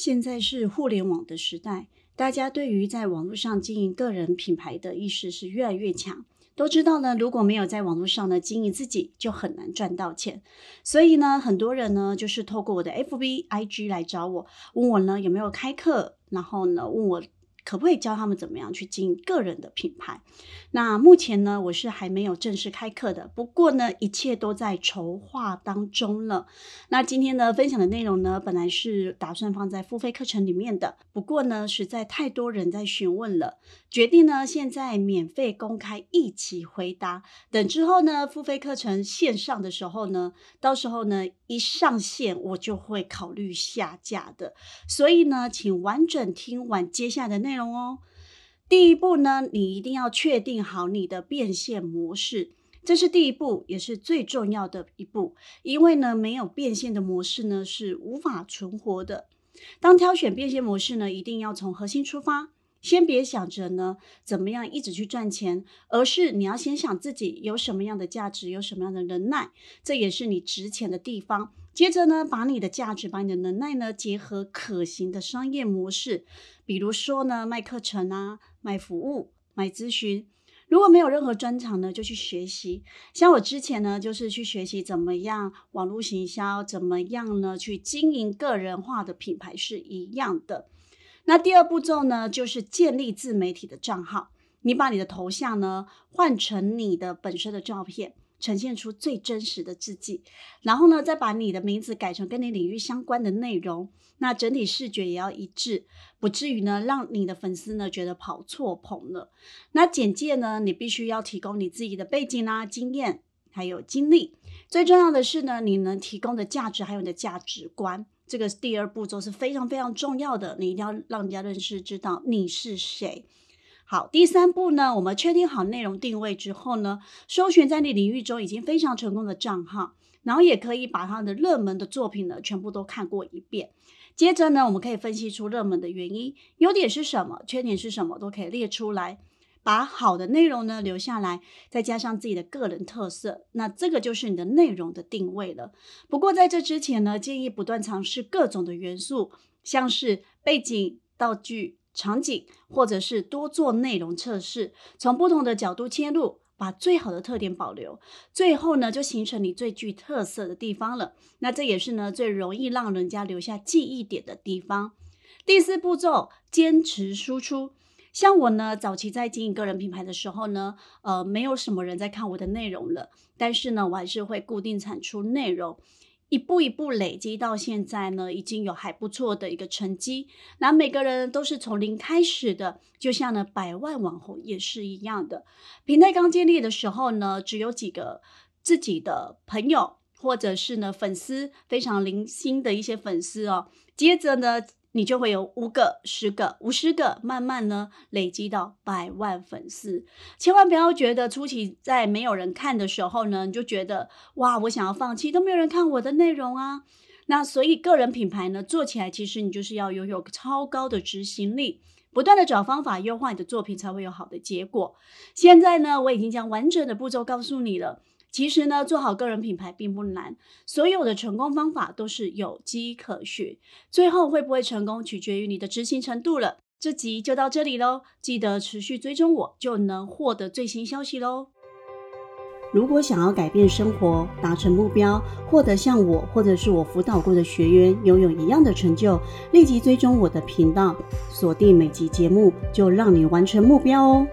现在是互联网的时代，大家对于在网络上经营个人品牌的意识是越来越强。都知道呢，如果没有在网络上呢经营自己，就很难赚到钱。所以呢，很多人呢就是透过我的 FB、IG 来找我，问我呢有没有开课，然后呢问我。可不可以教他们怎么样去经营个人的品牌？那目前呢，我是还没有正式开课的。不过呢，一切都在筹划当中了。那今天呢，分享的内容呢，本来是打算放在付费课程里面的。不过呢，实在太多人在询问了，决定呢现在免费公开一起回答。等之后呢，付费课程线上的时候呢，到时候呢一上线，我就会考虑下架的。所以呢，请完整听完接下来的内内容。哦，第一步呢，你一定要确定好你的变现模式，这是第一步，也是最重要的一步。因为呢，没有变现的模式呢，是无法存活的。当挑选变现模式呢，一定要从核心出发，先别想着呢怎么样一直去赚钱，而是你要先想自己有什么样的价值，有什么样的能耐，这也是你值钱的地方。接着呢，把你的价值、把你的能耐呢，结合可行的商业模式，比如说呢，卖课程啊，卖服务，卖咨询。如果没有任何专长呢，就去学习。像我之前呢，就是去学习怎么样网络行销，怎么样呢去经营个人化的品牌是一样的。那第二步骤呢，就是建立自媒体的账号。你把你的头像呢换成你的本身的照片。呈现出最真实的自己，然后呢，再把你的名字改成跟你领域相关的内容，那整体视觉也要一致，不至于呢让你的粉丝呢觉得跑错棚了。那简介呢，你必须要提供你自己的背景啦、经验还有经历，最重要的是呢，你能提供的价值还有你的价值观，这个第二步骤是非常非常重要的，你一定要让人家认识知道你是谁。好，第三步呢，我们确定好内容定位之后呢，搜寻在你领域中已经非常成功的账号，然后也可以把他的热门的作品呢全部都看过一遍。接着呢，我们可以分析出热门的原因，优点是什么，缺点是什么，都可以列出来，把好的内容呢留下来，再加上自己的个人特色，那这个就是你的内容的定位了。不过在这之前呢，建议不断尝试各种的元素，像是背景、道具。场景，或者是多做内容测试，从不同的角度切入，把最好的特点保留，最后呢就形成你最具特色的地方了。那这也是呢最容易让人家留下记忆点的地方。第四步骤，坚持输出。像我呢，早期在经营个人品牌的时候呢，呃，没有什么人在看我的内容了，但是呢，我还是会固定产出内容。一步一步累积到现在呢，已经有还不错的一个成绩。那每个人都是从零开始的，就像呢百万网红也是一样的。平台刚建立的时候呢，只有几个自己的朋友，或者是呢粉丝非常零星的一些粉丝哦。接着呢。你就会有五个、十个、五十个，慢慢呢累积到百万粉丝。千万不要觉得初期在没有人看的时候呢，你就觉得哇，我想要放弃，都没有人看我的内容啊。那所以个人品牌呢做起来，其实你就是要拥有超高的执行力，不断的找方法优化你的作品，才会有好的结果。现在呢，我已经将完整的步骤告诉你了。其实呢，做好个人品牌并不难，所有的成功方法都是有迹可循。最后会不会成功，取决于你的执行程度了。这集就到这里喽，记得持续追踪我，就能获得最新消息喽。如果想要改变生活、达成目标、获得像我或者是我辅导过的学员拥有一样的成就，立即追踪我的频道，锁定每集节目，就让你完成目标哦。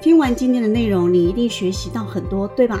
听完今天的内容，你一定学习到很多，对吧？